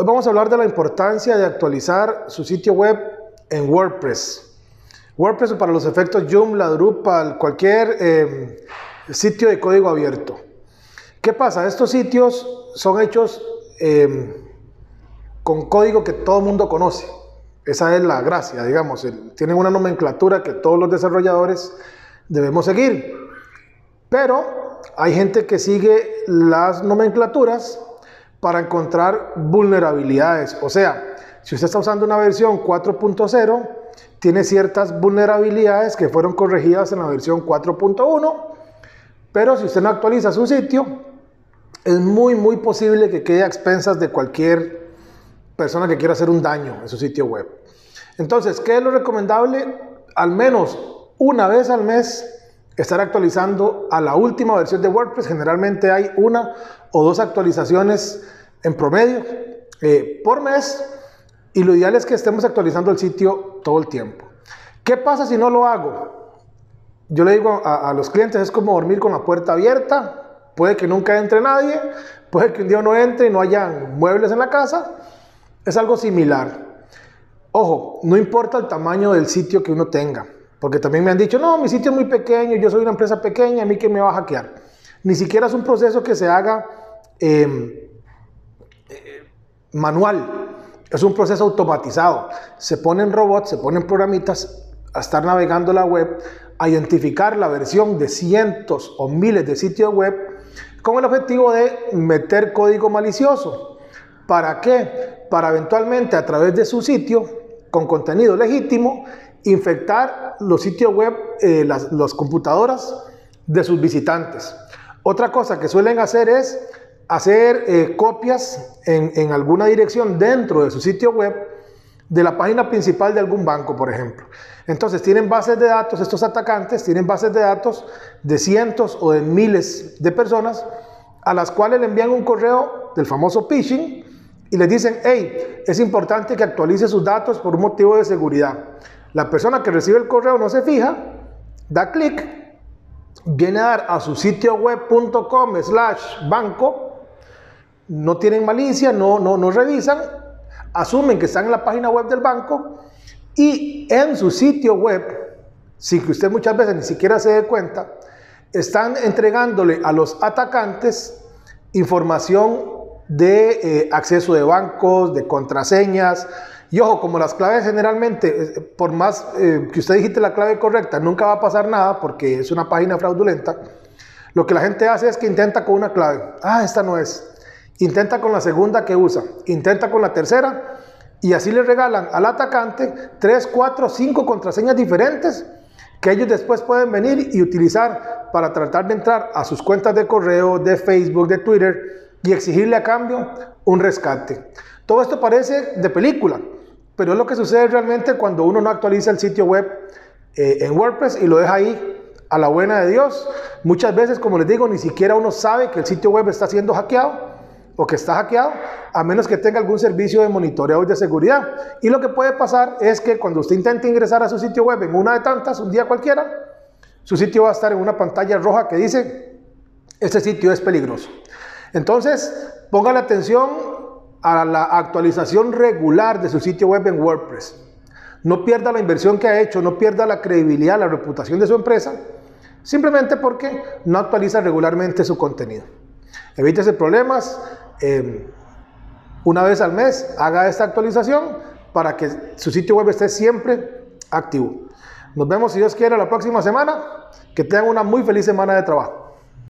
Hoy vamos a hablar de la importancia de actualizar su sitio web en WordPress. WordPress para los efectos Joomla, Drupal, cualquier eh, sitio de código abierto. ¿Qué pasa? Estos sitios son hechos eh, con código que todo el mundo conoce. Esa es la gracia, digamos. Tienen una nomenclatura que todos los desarrolladores debemos seguir. Pero hay gente que sigue las nomenclaturas para encontrar vulnerabilidades. O sea, si usted está usando una versión 4.0, tiene ciertas vulnerabilidades que fueron corregidas en la versión 4.1, pero si usted no actualiza su sitio, es muy, muy posible que quede a expensas de cualquier persona que quiera hacer un daño en su sitio web. Entonces, ¿qué es lo recomendable? Al menos una vez al mes estar actualizando a la última versión de WordPress. Generalmente hay una o dos actualizaciones en promedio eh, por mes y lo ideal es que estemos actualizando el sitio todo el tiempo. ¿Qué pasa si no lo hago? Yo le digo a, los clientes, es como dormir con la puerta abierta, puede que nunca entre nadie, puede que un día no entre y no haya muebles en la casa, es algo similar. Ojo, no importa el tamaño del sitio que uno tenga. Porque también me han dicho, no, mi sitio es muy pequeño, yo soy una empresa pequeña, a mí que me va a hackear. Ni siquiera es un proceso que se haga em, eh, manual, es un proceso automatizado. Se ponen robots, se ponen programitas a estar navegando la web, a identificar la versión de cientos o miles de sitios web con el objetivo de meter código malicioso. ¿Para qué? Para eventualmente a través de su sitio, con contenido legítimo, infectar los sitios web, eh, las, computadoras de sus visitantes. Otra cosa que suelen hacer es hacer eh, copias en, en, alguna dirección dentro de su sitio web de la página principal de algún banco, por ejemplo. Entonces tienen bases de datos, estos atacantes tienen bases de datos de cientos o de miles de personas a las cuales le envían un correo del famoso phishing y les dicen, hey, es importante que actualice sus datos por un motivo de seguridad. La persona que recibe el correo no se fija, da clic, viene a dar a su sitio web.com slash banco, no tienen malicia, no, no, no revisan, asumen que están en la página web del banco y en su sitio web, sin que usted muchas veces ni siquiera se dé cuenta, están entregándole a los atacantes información de eh, acceso de bancos, de contraseñas, y ojo, como las claves generalmente, por más eh, que usted dijiste la clave correcta, nunca va a pasar nada porque es una página fraudulenta. Lo que la gente hace es que intenta con una clave. Ah, esta no es. Intenta con la segunda que usa. Intenta con la tercera. Y así le regalan al atacante tres, cuatro, cinco contraseñas diferentes que ellos después pueden venir y utilizar para tratar de entrar a sus cuentas de correo, de Facebook, de Twitter y exigirle a cambio un rescate. Todo esto parece de película, pero es lo que sucede realmente cuando uno no actualiza el sitio web eh, en WordPress y lo deja ahí a la buena de Dios. Muchas veces, como les digo, ni siquiera uno sabe que el sitio web está siendo hackeado o que está hackeado, a menos que tenga algún servicio de monitoreo y de seguridad. Y lo que puede pasar es que cuando usted intente ingresar a su sitio web en una de tantas, un día cualquiera, su sitio va a estar en una pantalla roja que dice, este sitio es peligroso. Entonces, póngale atención a la actualización regular de su sitio web en WordPress. No pierda la inversión que ha hecho, no pierda la credibilidad, la reputación de su empresa, simplemente porque no actualiza regularmente su contenido. Evítese problemas. Eh, una vez al mes haga esta actualización para que su sitio web esté siempre activo. Nos vemos si Dios quiere la próxima semana. Que tengan una muy feliz semana de trabajo.